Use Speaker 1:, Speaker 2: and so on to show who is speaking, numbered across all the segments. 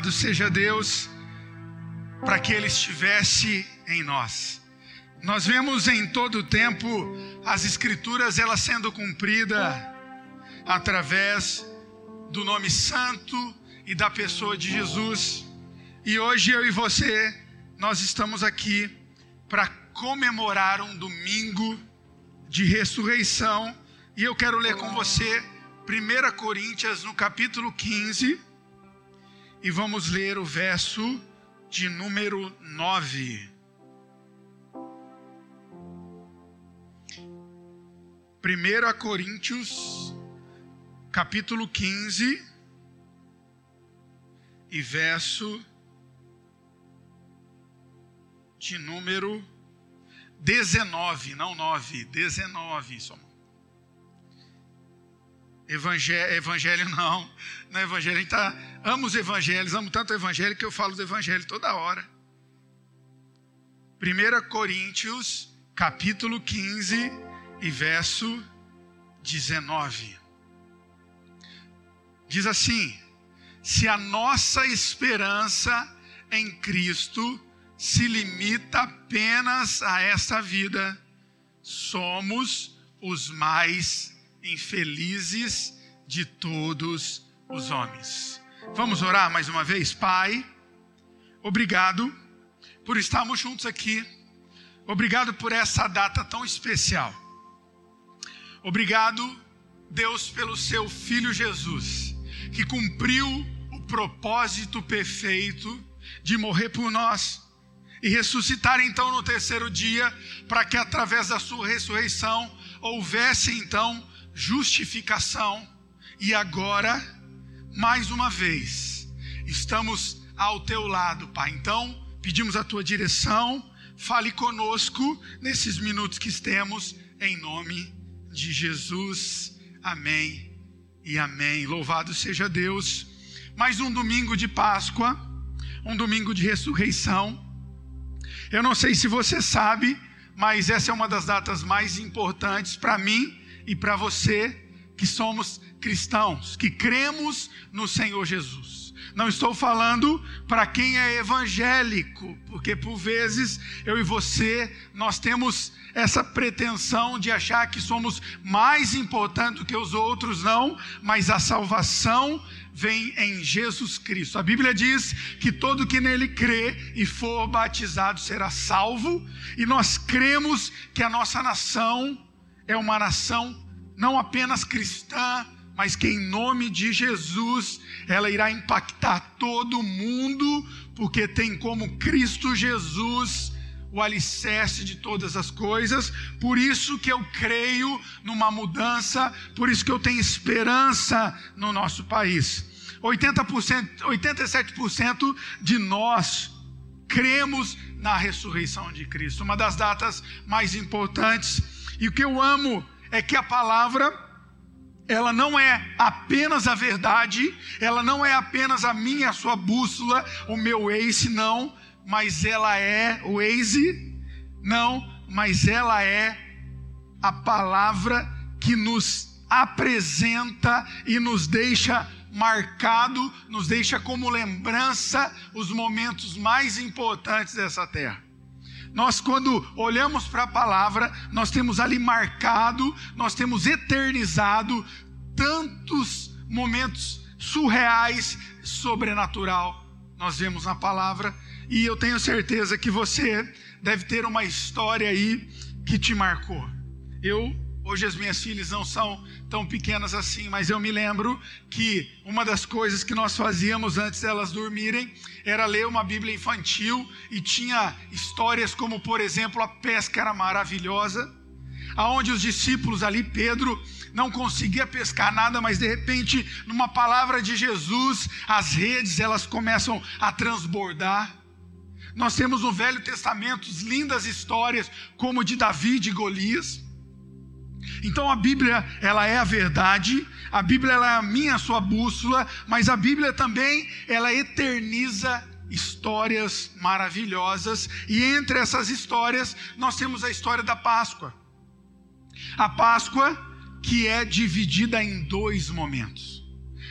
Speaker 1: Louvado seja Deus para que Ele estivesse em nós. Nós vemos em todo o tempo as Escrituras elas sendo cumpridas através do nome santo e da pessoa de Jesus. E hoje eu e você, nós estamos aqui para comemorar um domingo de ressurreição. E eu quero ler com você 1 Coríntios no capítulo 15. E vamos ler o verso de número 9. 1 Coríntios, capítulo 15, e verso de número 19, não 9, 19, só. Evangelho, evangelho não, não é evangelho, a gente tá, amo os evangelhos, amo tanto o evangelho que eu falo do evangelho toda hora. 1 Coríntios, capítulo 15 e verso 19. Diz assim: Se a nossa esperança em Cristo se limita apenas a esta vida, somos os mais infelizes de todos os homens. Vamos orar mais uma vez, Pai. Obrigado por estarmos juntos aqui. Obrigado por essa data tão especial. Obrigado, Deus, pelo seu filho Jesus, que cumpriu o propósito perfeito de morrer por nós e ressuscitar então no terceiro dia, para que através da sua ressurreição houvesse então justificação. E agora, mais uma vez, estamos ao teu lado, Pai. Então, pedimos a tua direção, fale conosco nesses minutos que temos, em nome de Jesus. Amém e amém. Louvado seja Deus. Mais um domingo de Páscoa, um domingo de ressurreição eu não sei se você sabe, mas essa é uma das datas mais importantes para mim e para você que somos cristãos, que cremos no Senhor Jesus. Não estou falando para quem é evangélico, porque por vezes eu e você nós temos essa pretensão de achar que somos mais importantes do que os outros, não, mas a salvação vem em Jesus Cristo. A Bíblia diz que todo que nele crê e for batizado será salvo, e nós cremos que a nossa nação é uma nação não apenas cristã, mas que em nome de Jesus ela irá impactar todo mundo, porque tem como Cristo Jesus o alicerce de todas as coisas, por isso que eu creio numa mudança, por isso que eu tenho esperança no nosso país. 80%, 87% de nós cremos na ressurreição de Cristo, uma das datas mais importantes. E o que eu amo é que a palavra ela não é apenas a verdade, ela não é apenas a minha, a sua bússola, o meu Waze, não, mas ela é o Waze, não, mas ela é a palavra que nos apresenta e nos deixa marcado, nos deixa como lembrança os momentos mais importantes dessa terra. Nós, quando olhamos para a palavra, nós temos ali marcado, nós temos eternizado tantos momentos surreais, sobrenatural. Nós vemos na palavra, e eu tenho certeza que você deve ter uma história aí que te marcou. Eu Hoje as minhas filhas não são tão pequenas assim, mas eu me lembro que uma das coisas que nós fazíamos antes delas dormirem era ler uma Bíblia infantil e tinha histórias como, por exemplo, a pesca era maravilhosa, aonde os discípulos ali, Pedro, não conseguia pescar nada, mas de repente, numa palavra de Jesus, as redes elas começam a transbordar. Nós temos no Velho Testamento lindas histórias como de Davi e Golias. Então a Bíblia, ela é a verdade, a Bíblia é a minha, sua bússola, mas a Bíblia também, ela eterniza histórias maravilhosas, e entre essas histórias nós temos a história da Páscoa. A Páscoa que é dividida em dois momentos.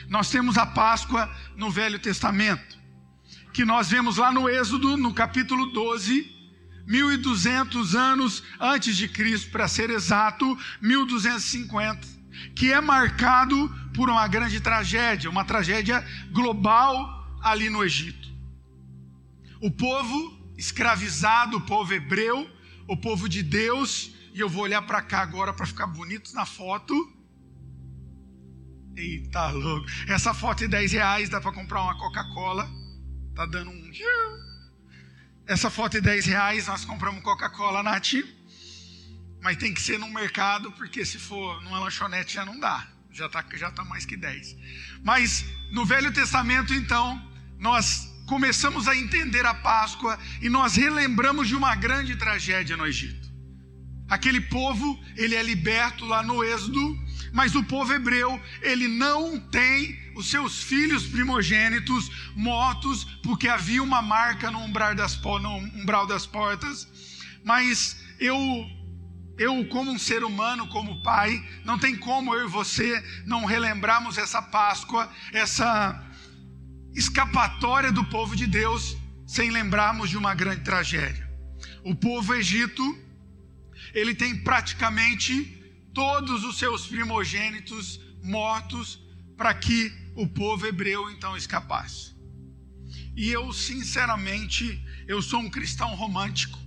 Speaker 1: Nós temos a Páscoa no Velho Testamento. que nós vemos lá no Êxodo, no capítulo 12, 1200 anos antes de Cristo, para ser exato, 1250, que é marcado por uma grande tragédia, uma tragédia global ali no Egito. O povo escravizado, o povo hebreu, o povo de Deus, e eu vou olhar para cá agora para ficar bonito na foto. Eita louco. Essa foto é 10 reais, dá para comprar uma Coca-Cola. Tá dando um. Essa foto é 10 reais, nós compramos Coca-Cola, Nath. Mas tem que ser no mercado, porque se for numa lanchonete já não dá. Já está já tá mais que 10. Mas no Velho Testamento, então, nós começamos a entender a Páscoa e nós relembramos de uma grande tragédia no Egito. Aquele povo, ele é liberto lá no Êxodo, mas o povo hebreu, ele não tem os seus filhos primogênitos mortos, porque havia uma marca no umbral das, no umbral das portas. Mas eu, eu, como um ser humano, como pai, não tem como eu e você não relembrarmos essa Páscoa, essa escapatória do povo de Deus, sem lembrarmos de uma grande tragédia. O povo Egito ele tem praticamente todos os seus primogênitos mortos para que o povo hebreu então escapasse. E eu, sinceramente, eu sou um cristão romântico.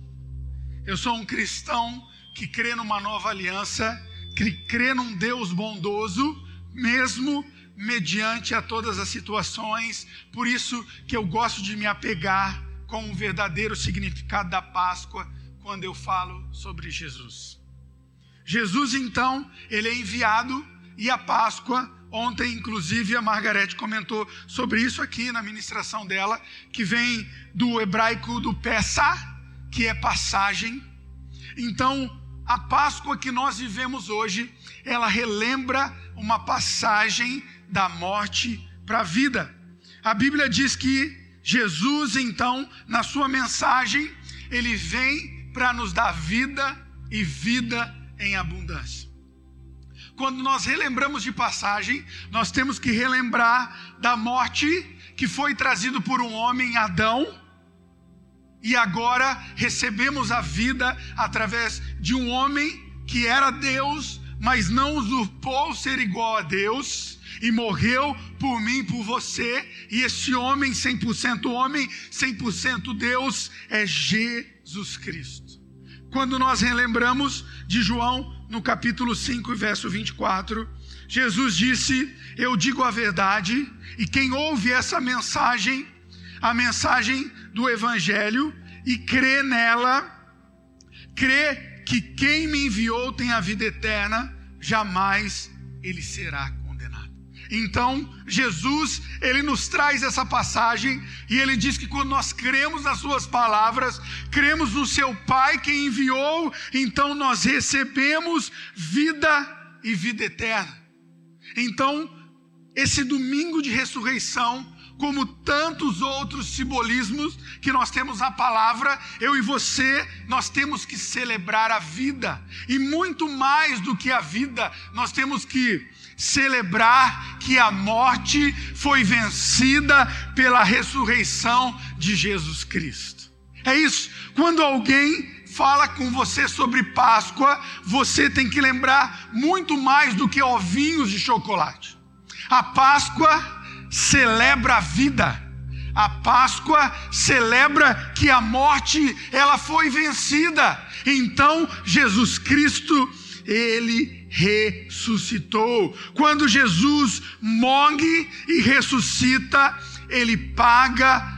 Speaker 1: Eu sou um cristão que crê numa nova aliança, que crê num Deus bondoso, mesmo mediante a todas as situações. Por isso que eu gosto de me apegar com o verdadeiro significado da Páscoa quando eu falo sobre Jesus. Jesus, então, ele é enviado e a Páscoa, ontem, inclusive, a Margarete comentou sobre isso aqui na ministração dela, que vem do hebraico do Pessah, que é passagem. Então, a Páscoa que nós vivemos hoje, ela relembra uma passagem da morte para a vida. A Bíblia diz que Jesus, então, na sua mensagem, ele vem para nos dar vida e vida em abundância. Quando nós relembramos de passagem, nós temos que relembrar da morte que foi trazido por um homem, Adão, e agora recebemos a vida através de um homem que era Deus, mas não usurpou ser igual a Deus e morreu por mim, por você. E esse homem, 100% homem, 100% Deus, é Jesus Cristo quando nós relembramos de João no capítulo 5, verso 24, Jesus disse: Eu digo a verdade, e quem ouve essa mensagem, a mensagem do Evangelho, e crê nela, crê que quem me enviou tem a vida eterna, jamais ele será então, Jesus, ele nos traz essa passagem e ele diz que quando nós cremos nas suas palavras, cremos no seu Pai que enviou, então nós recebemos vida e vida eterna. Então, esse domingo de ressurreição, como tantos outros simbolismos que nós temos na palavra, eu e você, nós temos que celebrar a vida. E muito mais do que a vida, nós temos que celebrar que a morte foi vencida pela ressurreição de Jesus Cristo. É isso. Quando alguém fala com você sobre Páscoa, você tem que lembrar muito mais do que ovinhos de chocolate. A Páscoa celebra a vida. A Páscoa celebra que a morte ela foi vencida. Então Jesus Cristo, ele ressuscitou. Quando Jesus morre e ressuscita, ele paga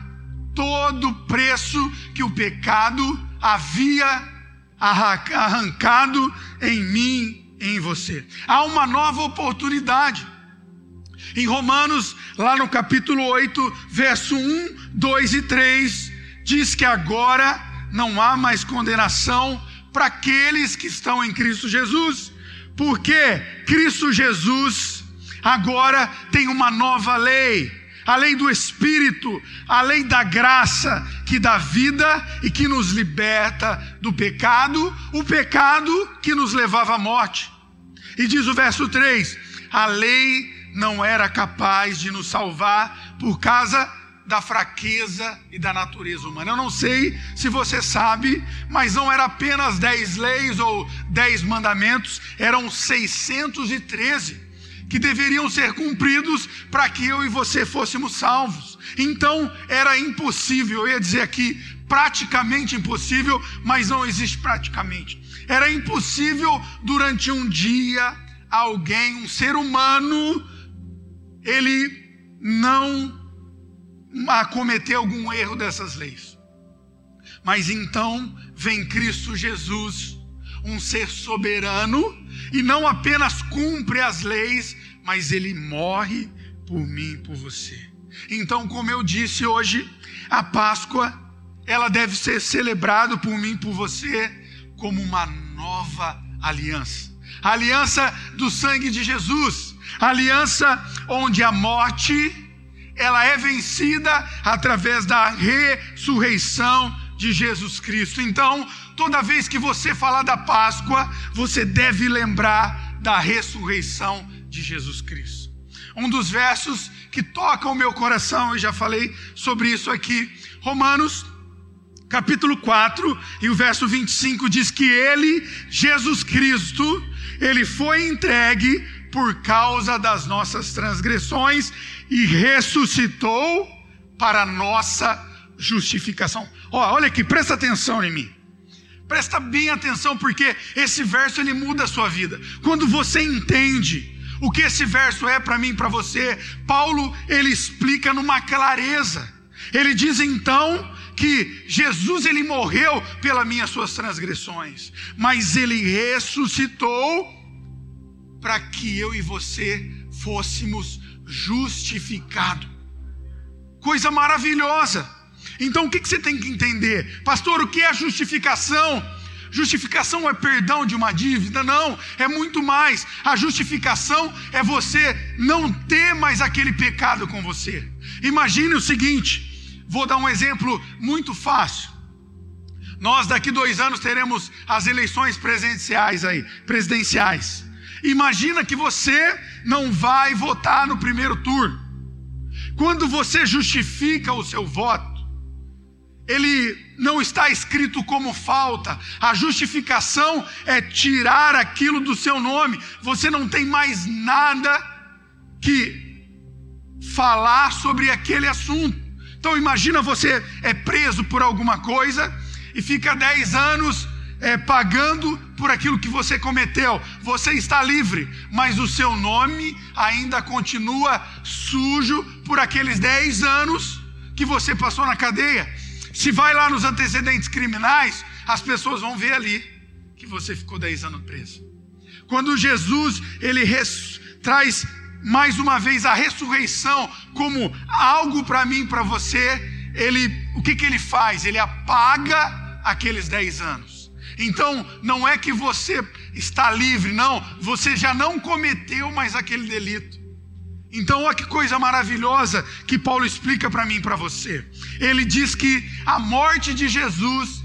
Speaker 1: todo o preço que o pecado havia arrancado em mim, em você. Há uma nova oportunidade. Em Romanos, lá no capítulo 8, verso 1, 2 e 3, diz que agora não há mais condenação para aqueles que estão em Cristo Jesus, porque Cristo Jesus agora tem uma nova lei, a lei do Espírito, a lei da graça que dá vida e que nos liberta do pecado, o pecado que nos levava à morte. E diz o verso 3: a lei não era capaz de nos salvar por causa da fraqueza e da natureza humana. Eu não sei se você sabe, mas não era apenas dez leis ou dez mandamentos, eram 613 que deveriam ser cumpridos para que eu e você fôssemos salvos. Então era impossível, eu ia dizer aqui, praticamente impossível, mas não existe praticamente. Era impossível durante um dia alguém, um ser humano, ele não cometer algum erro dessas leis. Mas então vem Cristo Jesus, um ser soberano, e não apenas cumpre as leis, mas ele morre por mim e por você. Então, como eu disse hoje, a Páscoa, ela deve ser celebrada por mim e por você como uma nova aliança. A aliança do sangue de Jesus, a aliança onde a morte ela é vencida através da ressurreição de Jesus Cristo. Então, toda vez que você falar da Páscoa, você deve lembrar da ressurreição de Jesus Cristo. Um dos versos que toca o meu coração, eu já falei sobre isso aqui, Romanos capítulo 4 e o verso 25 diz que ele, Jesus Cristo, ele foi entregue por causa das nossas transgressões e ressuscitou para nossa justificação. Olha aqui, presta atenção em mim. Presta bem atenção porque esse verso ele muda a sua vida. Quando você entende o que esse verso é para mim para você, Paulo ele explica numa clareza. Ele diz então que Jesus ele morreu pelas minhas suas transgressões, mas ele ressuscitou para que eu e você fôssemos justificado. Coisa maravilhosa. Então o que você tem que entender? Pastor, o que é justificação? Justificação é perdão de uma dívida? Não, é muito mais. A justificação é você não ter mais aquele pecado com você. Imagine o seguinte: vou dar um exemplo muito fácil. Nós daqui dois anos teremos as eleições presidenciais aí, presidenciais. Imagina que você não vai votar no primeiro turno. Quando você justifica o seu voto, ele não está escrito como falta. A justificação é tirar aquilo do seu nome. Você não tem mais nada que falar sobre aquele assunto. Então imagina você é preso por alguma coisa e fica 10 anos é, pagando por aquilo que você cometeu. Você está livre, mas o seu nome ainda continua sujo por aqueles 10 anos que você passou na cadeia. Se vai lá nos antecedentes criminais, as pessoas vão ver ali que você ficou 10 anos preso. Quando Jesus ele res, traz mais uma vez a ressurreição como algo para mim, para você, ele o que, que ele faz? Ele apaga aqueles 10 anos. Então, não é que você está livre, não, você já não cometeu mais aquele delito. Então, olha que coisa maravilhosa que Paulo explica para mim e para você. Ele diz que a morte de Jesus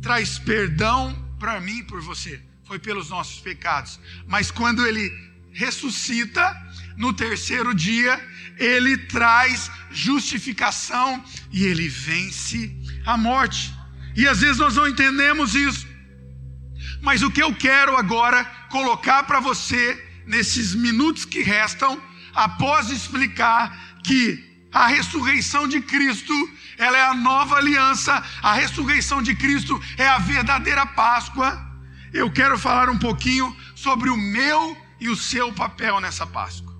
Speaker 1: traz perdão para mim e por você. Foi pelos nossos pecados. Mas quando ele ressuscita, no terceiro dia, ele traz justificação e ele vence a morte. E às vezes nós não entendemos isso. Mas o que eu quero agora colocar para você, nesses minutos que restam, após explicar que a ressurreição de Cristo, ela é a nova aliança, a ressurreição de Cristo é a verdadeira Páscoa. Eu quero falar um pouquinho sobre o meu e o seu papel nessa Páscoa.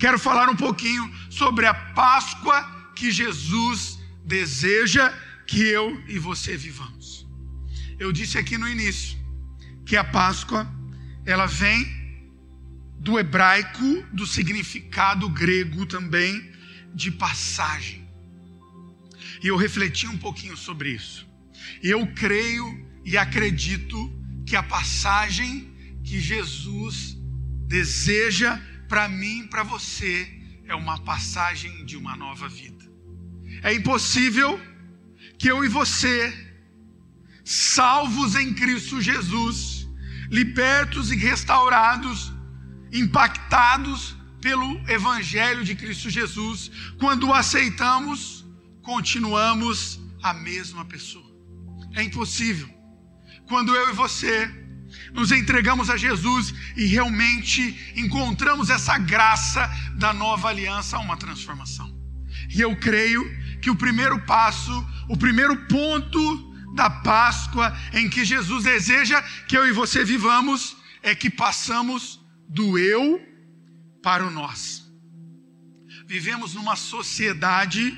Speaker 1: Quero falar um pouquinho sobre a Páscoa que Jesus deseja que eu e você vivamos. Eu disse aqui no início que a Páscoa ela vem do hebraico, do significado grego também de passagem. E eu refleti um pouquinho sobre isso. Eu creio e acredito que a passagem que Jesus deseja para mim, para você, é uma passagem de uma nova vida. É impossível que eu e você, salvos em Cristo Jesus, libertos e restaurados, impactados pelo Evangelho de Cristo Jesus, quando o aceitamos continuamos a mesma pessoa. É impossível. Quando eu e você nos entregamos a Jesus e realmente encontramos essa graça da nova aliança, uma transformação. E eu creio que o primeiro passo, o primeiro ponto da Páscoa em que Jesus deseja que eu e você vivamos é que passamos do eu para o nós. Vivemos numa sociedade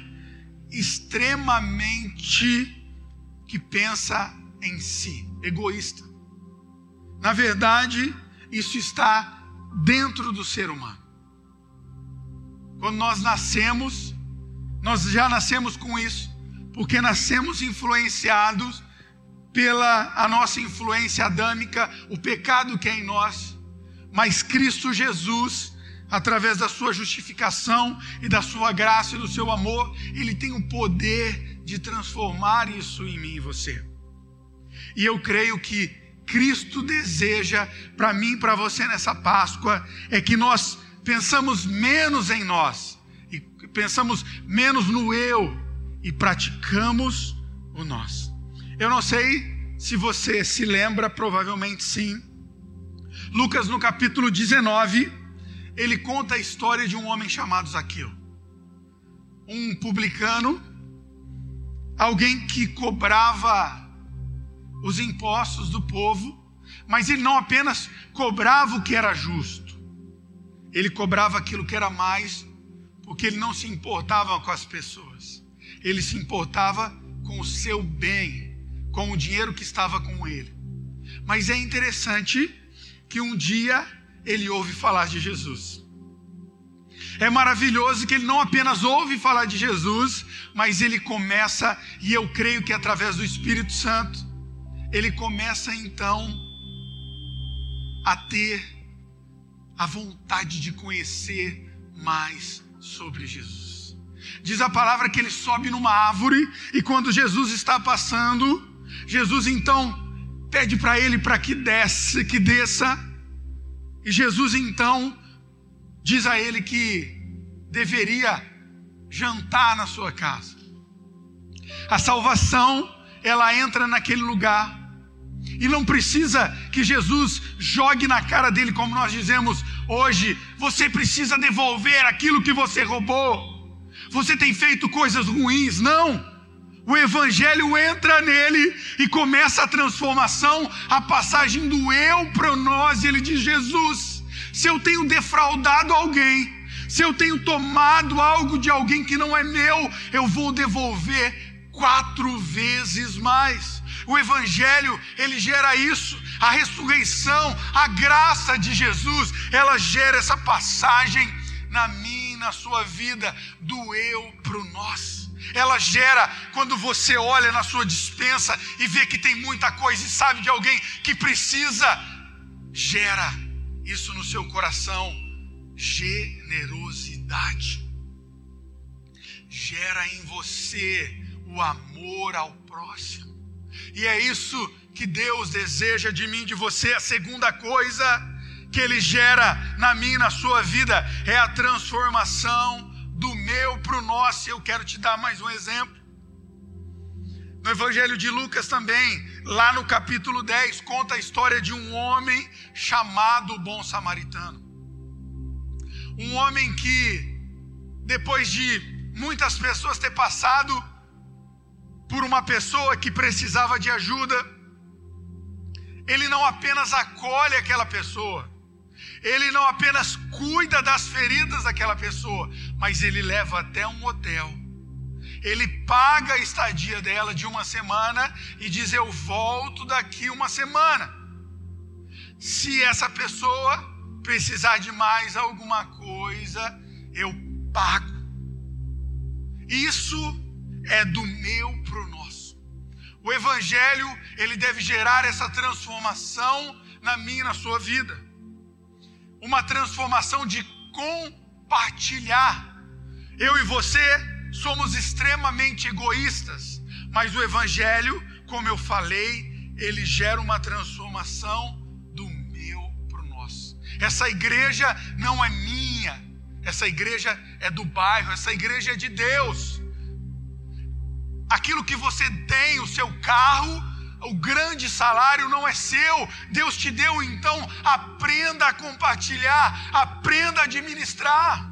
Speaker 1: extremamente que pensa em si, egoísta. Na verdade, isso está dentro do ser humano. Quando nós nascemos, nós já nascemos com isso, porque nascemos influenciados pela a nossa influência adâmica, o pecado que é em nós. Mas Cristo Jesus, através da sua justificação e da sua graça e do seu amor, ele tem o poder de transformar isso em mim e você. E eu creio que Cristo deseja para mim e para você nessa Páscoa é que nós pensamos menos em nós e pensamos menos no eu e praticamos o nós. Eu não sei se você se lembra, provavelmente sim. Lucas no capítulo 19, ele conta a história de um homem chamado Zaqueu. Um publicano, alguém que cobrava os impostos do povo, mas ele não apenas cobrava o que era justo, ele cobrava aquilo que era mais, porque ele não se importava com as pessoas, ele se importava com o seu bem, com o dinheiro que estava com ele. Mas é interessante que um dia ele ouve falar de Jesus. É maravilhoso que ele não apenas ouve falar de Jesus, mas ele começa, e eu creio que através do Espírito Santo, ele começa então a ter a vontade de conhecer mais sobre Jesus. Diz a palavra que ele sobe numa árvore e quando Jesus está passando, Jesus então pede para ele para que desce, que desça. E Jesus então diz a ele que deveria jantar na sua casa. A salvação, ela entra naquele lugar e não precisa que Jesus jogue na cara dele, como nós dizemos hoje. Você precisa devolver aquilo que você roubou. Você tem feito coisas ruins. Não. O Evangelho entra nele e começa a transformação, a passagem do eu para nós. E ele diz: Jesus, se eu tenho defraudado alguém, se eu tenho tomado algo de alguém que não é meu, eu vou devolver quatro vezes mais. O evangelho, ele gera isso. A ressurreição, a graça de Jesus, ela gera essa passagem na minha, na sua vida, do eu para o nós. Ela gera quando você olha na sua dispensa e vê que tem muita coisa e sabe de alguém que precisa, gera isso no seu coração, generosidade. Gera em você o amor ao próximo. E é isso que Deus deseja de mim, de você. A segunda coisa que Ele gera na minha e na sua vida é a transformação do meu para o nosso. Eu quero te dar mais um exemplo. No Evangelho de Lucas também, lá no capítulo 10, conta a história de um homem chamado Bom Samaritano. Um homem que, depois de muitas pessoas ter passado por uma pessoa que precisava de ajuda, ele não apenas acolhe aquela pessoa, ele não apenas cuida das feridas daquela pessoa, mas ele leva até um hotel. Ele paga a estadia dela de uma semana e diz: Eu volto daqui uma semana. Se essa pessoa precisar de mais alguma coisa, eu pago. Isso é do meu para o nosso. O Evangelho, ele deve gerar essa transformação na minha e na sua vida. Uma transformação de compartilhar. Eu e você somos extremamente egoístas, mas o Evangelho, como eu falei, ele gera uma transformação do meu para o nosso. Essa igreja não é minha, essa igreja é do bairro, essa igreja é de Deus. Aquilo que você tem, o seu carro, o grande salário não é seu, Deus te deu, então aprenda a compartilhar, aprenda a administrar.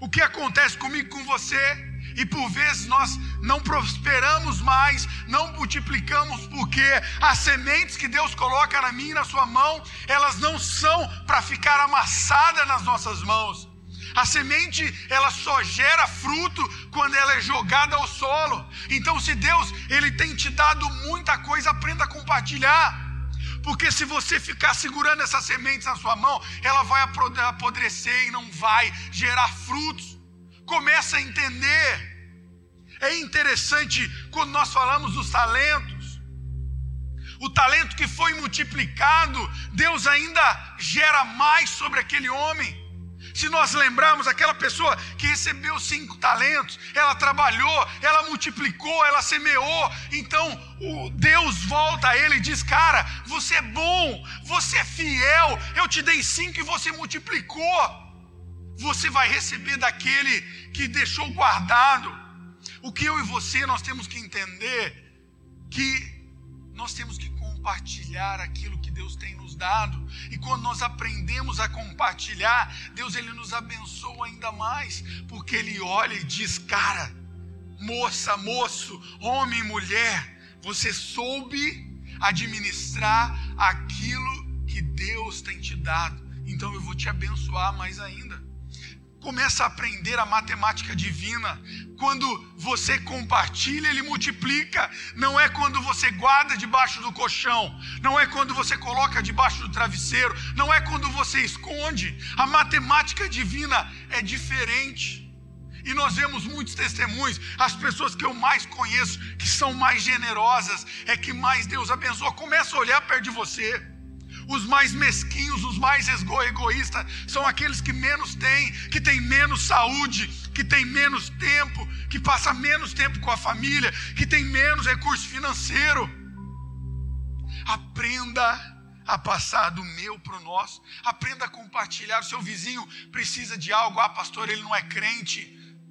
Speaker 1: O que acontece comigo com você? E por vezes nós não prosperamos mais, não multiplicamos, porque as sementes que Deus coloca na minha e na sua mão, elas não são para ficar amassadas nas nossas mãos. A semente, ela só gera fruto quando ela é jogada ao solo. Então, se Deus, ele tem te dado muita coisa, aprenda a compartilhar. Porque se você ficar segurando essas sementes na sua mão, ela vai apodrecer e não vai gerar frutos. Começa a entender. É interessante quando nós falamos dos talentos. O talento que foi multiplicado, Deus ainda gera mais sobre aquele homem. Se nós lembrarmos aquela pessoa que recebeu cinco talentos, ela trabalhou, ela multiplicou, ela semeou, então o Deus volta a ele e diz: Cara, você é bom, você é fiel, eu te dei cinco e você multiplicou. Você vai receber daquele que deixou guardado. O que eu e você nós temos que entender que nós temos que compartilhar aquilo que Deus tem nos dado. E quando nós aprendemos a compartilhar, Deus ele nos abençoa ainda mais, porque ele olha e diz: "Cara, moça, moço, homem, mulher, você soube administrar aquilo que Deus tem te dado. Então eu vou te abençoar mais ainda." Começa a aprender a matemática divina. Quando você compartilha, ele multiplica. Não é quando você guarda debaixo do colchão. Não é quando você coloca debaixo do travesseiro. Não é quando você esconde. A matemática divina é diferente. E nós vemos muitos testemunhos. As pessoas que eu mais conheço, que são mais generosas, é que mais Deus abençoa. Começa a olhar perto de você. Os mais mesquinhos, os mais egoístas, são aqueles que menos têm, que têm menos saúde, que têm menos tempo, que passam menos tempo com a família, que têm menos recurso financeiro. Aprenda a passar do meu para o nosso. Aprenda a compartilhar. O seu vizinho precisa de algo. Ah, pastor, ele não é crente.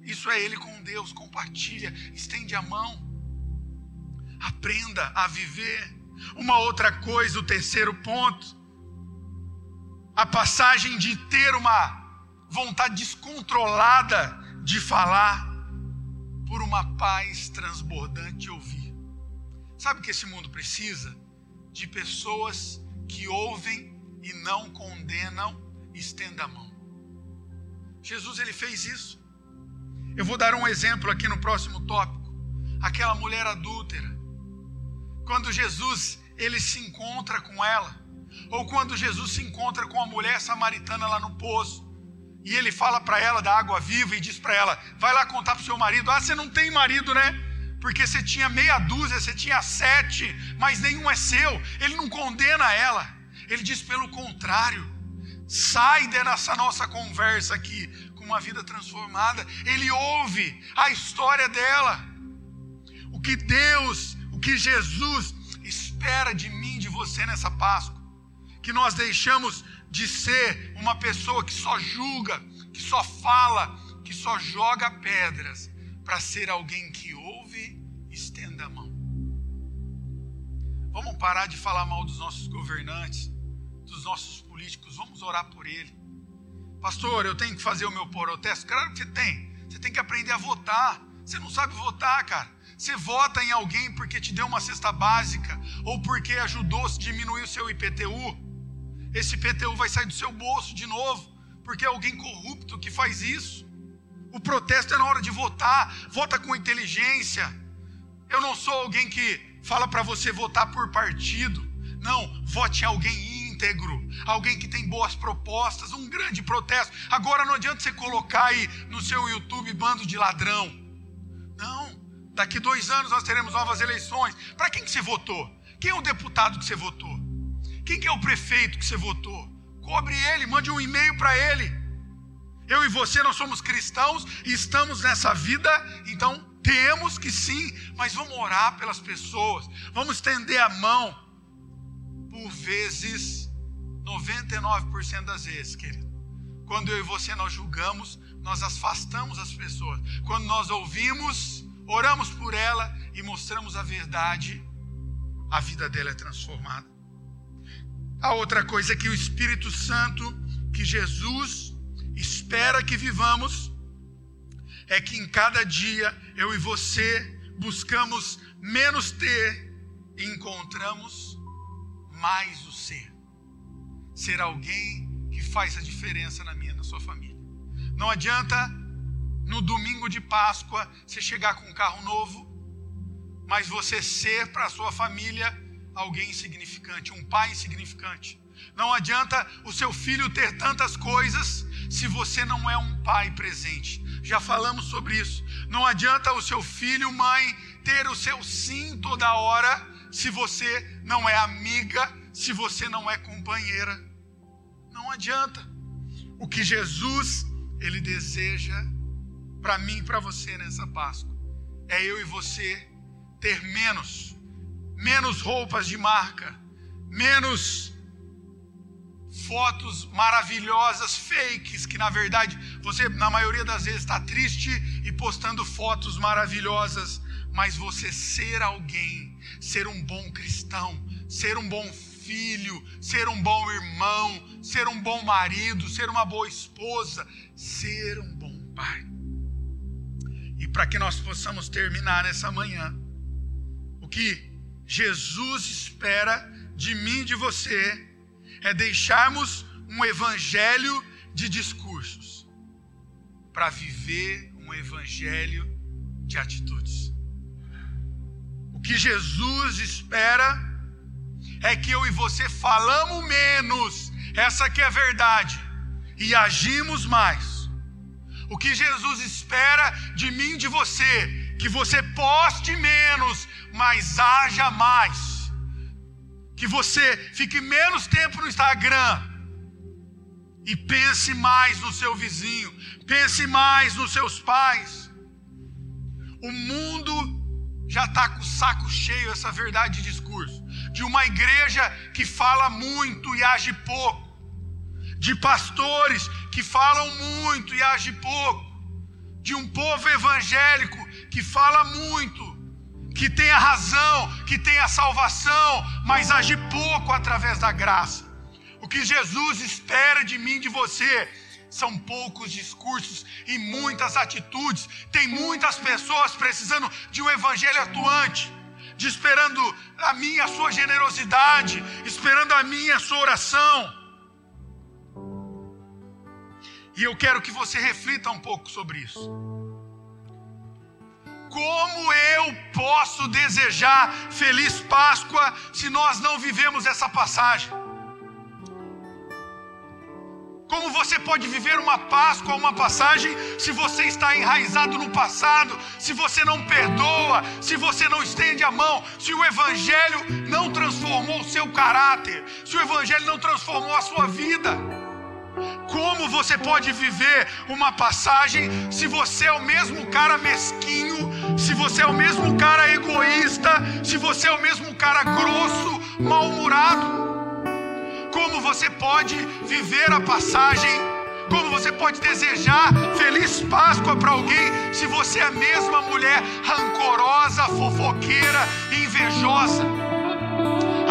Speaker 1: Isso é ele com Deus. Compartilha, estende a mão. Aprenda a viver. Uma outra coisa, o terceiro ponto, a passagem de ter uma vontade descontrolada de falar por uma paz transbordante de ouvir. Sabe o que esse mundo precisa? De pessoas que ouvem e não condenam, estenda a mão. Jesus ele fez isso. Eu vou dar um exemplo aqui no próximo tópico. Aquela mulher adúltera quando Jesus ele se encontra com ela, ou quando Jesus se encontra com a mulher samaritana lá no poço, e ele fala para ela da água viva e diz para ela: vai lá contar para o seu marido. Ah, você não tem marido, né? Porque você tinha meia dúzia, você tinha sete, mas nenhum é seu. Ele não condena ela. Ele diz pelo contrário. Sai dessa nossa conversa aqui com uma vida transformada. Ele ouve a história dela. O que Deus que Jesus espera de mim, de você nessa Páscoa. Que nós deixamos de ser uma pessoa que só julga, que só fala, que só joga pedras, para ser alguém que ouve e estenda a mão. Vamos parar de falar mal dos nossos governantes, dos nossos políticos, vamos orar por ele. Pastor, eu tenho que fazer o meu protesto? Claro que você tem. Você tem que aprender a votar. Você não sabe votar, cara. Você vota em alguém porque te deu uma cesta básica ou porque ajudou a diminuir o seu IPTU. Esse IPTU vai sair do seu bolso de novo, porque é alguém corrupto que faz isso. O protesto é na hora de votar, vota com inteligência. Eu não sou alguém que fala para você votar por partido. Não, vote em alguém íntegro, alguém que tem boas propostas, um grande protesto. Agora não adianta você colocar aí no seu YouTube bando de ladrão. Daqui dois anos nós teremos novas eleições. Para quem que você votou? Quem é o deputado que você votou? Quem que é o prefeito que você votou? Cobre ele, mande um e-mail para ele. Eu e você, nós somos cristãos e estamos nessa vida, então temos que sim, mas vamos orar pelas pessoas, vamos estender a mão. Por vezes, 99% das vezes, querido, quando eu e você nós julgamos, nós afastamos as pessoas. Quando nós ouvimos, oramos por ela e mostramos a verdade, a vida dela é transformada. A outra coisa é que o Espírito Santo, que Jesus espera que vivamos, é que em cada dia eu e você buscamos menos ter e encontramos mais o ser. Ser alguém que faz a diferença na minha, na sua família. Não adianta no domingo de Páscoa você chegar com um carro novo, mas você ser para a sua família alguém insignificante, um pai insignificante. Não adianta o seu filho ter tantas coisas se você não é um pai presente. Já falamos sobre isso. Não adianta o seu filho, mãe, ter o seu sim toda hora se você não é amiga, se você não é companheira. Não adianta. O que Jesus ele deseja para mim e para você nessa Páscoa é eu e você ter menos, menos roupas de marca, menos fotos maravilhosas, fakes, que na verdade você, na maioria das vezes, está triste e postando fotos maravilhosas, mas você ser alguém, ser um bom cristão, ser um bom filho, ser um bom irmão, ser um bom marido, ser uma boa esposa, ser um bom pai. E para que nós possamos terminar nessa manhã, o que Jesus espera de mim e de você é deixarmos um evangelho de discursos para viver um evangelho de atitudes. O que Jesus espera é que eu e você falamos menos, essa que é a verdade, e agimos mais. O que Jesus espera de mim de você, que você poste menos, mas haja mais que você fique menos tempo no Instagram e pense mais no seu vizinho, pense mais nos seus pais. O mundo já está com o saco cheio, essa verdade de discurso, de uma igreja que fala muito e age pouco, de pastores que falam muito e age pouco, de um povo evangélico que fala muito que tem a razão, que tem a salvação, mas age pouco através da graça. O que Jesus espera de mim, de você, são poucos discursos e muitas atitudes. Tem muitas pessoas precisando de um evangelho atuante, de esperando a minha, sua generosidade, esperando a minha, sua oração. E eu quero que você reflita um pouco sobre isso. Como eu posso desejar feliz Páscoa se nós não vivemos essa passagem? Como você pode viver uma Páscoa, uma passagem, se você está enraizado no passado, se você não perdoa, se você não estende a mão, se o Evangelho não transformou o seu caráter, se o Evangelho não transformou a sua vida? Como você pode viver uma passagem se você é o mesmo cara mesquinho, se você é o mesmo cara egoísta, se você é o mesmo cara grosso, mal-humorado? Como você pode viver a passagem? Como você pode desejar feliz Páscoa para alguém se você é a mesma mulher rancorosa, fofoqueira, invejosa?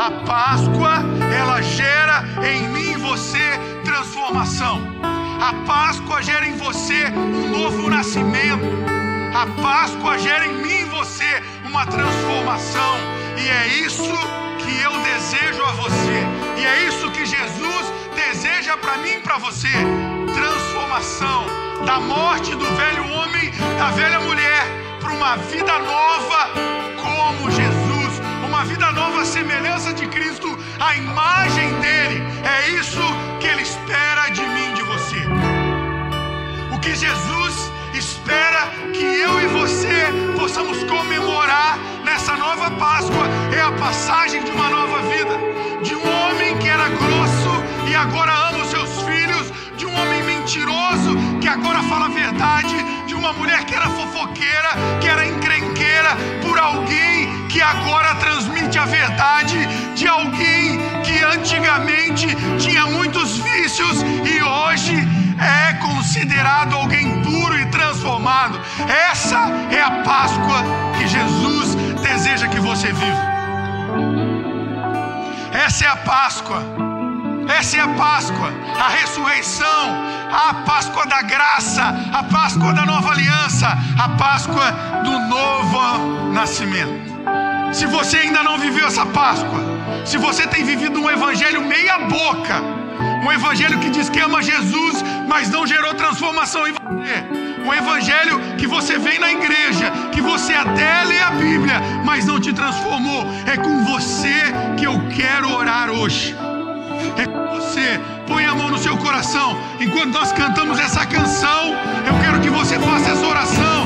Speaker 1: A Páscoa, ela gera em mim e você transformação. A Páscoa gera em você um novo nascimento. A Páscoa gera em mim e você uma transformação. E é isso que eu desejo a você. E é isso que Jesus deseja para mim e para você. Transformação da morte do velho homem, da velha mulher, para uma vida nova como Jesus. Uma vida nova, semelhança de Cristo, a imagem dele. É isso que ele espera de mim, de você. O que Jesus espera que eu e você possamos comemorar nessa nova Páscoa é a passagem de uma nova vida, de um homem que era grosso e agora ama os seus filhos, de um homem mentiroso que agora fala a verdade, de uma mulher que era fofoqueira, que era encrenqueira, por alguém que agora a verdade, de alguém que antigamente tinha muitos vícios e hoje é considerado alguém puro e transformado.
Speaker 2: Essa é a Páscoa que Jesus deseja que você viva. Essa é a Páscoa. Essa é a Páscoa, a ressurreição, a Páscoa da graça, a Páscoa da nova aliança, a Páscoa do novo nascimento. Se você ainda não viveu essa Páscoa, se você tem vivido um evangelho meia boca, um evangelho que diz que ama Jesus, mas não gerou transformação em você, um evangelho que você vem na igreja, que você até lê a Bíblia, mas não te transformou, é com você que eu quero orar hoje. É com você. Põe a mão no seu coração. Enquanto nós cantamos essa canção, eu quero que você faça essa oração,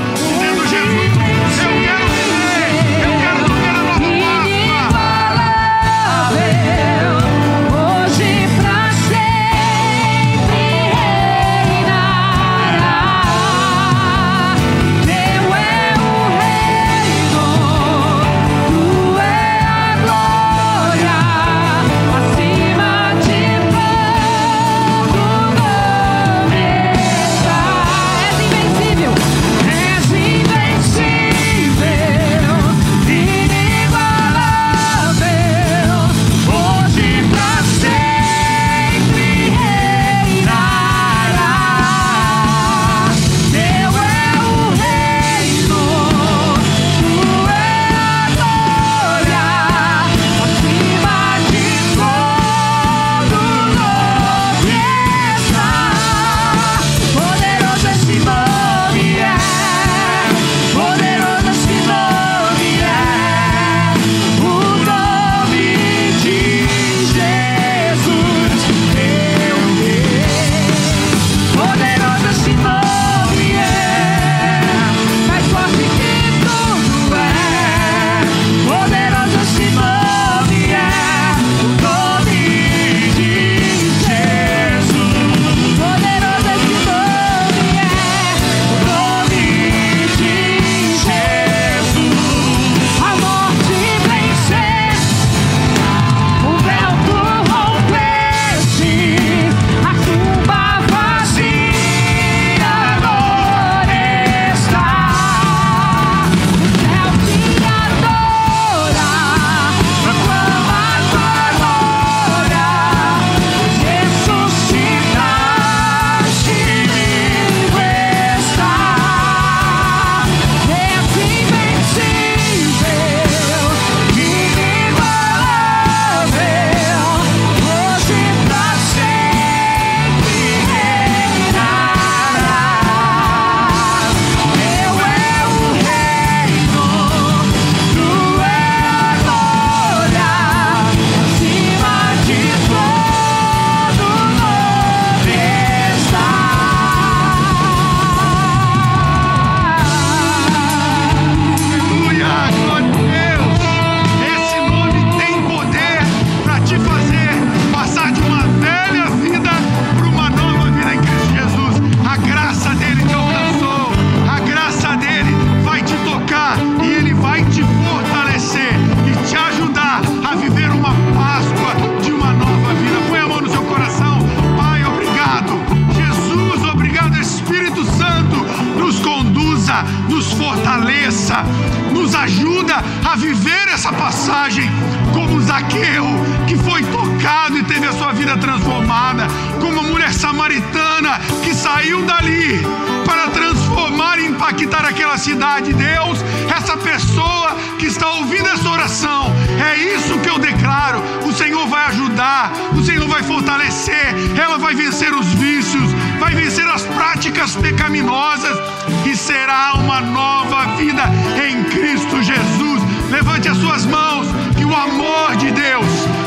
Speaker 2: práticas pecaminosas e será uma nova vida em Cristo Jesus. Levante as suas mãos, que o amor de Deus,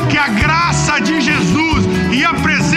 Speaker 2: que a graça de Jesus e a presença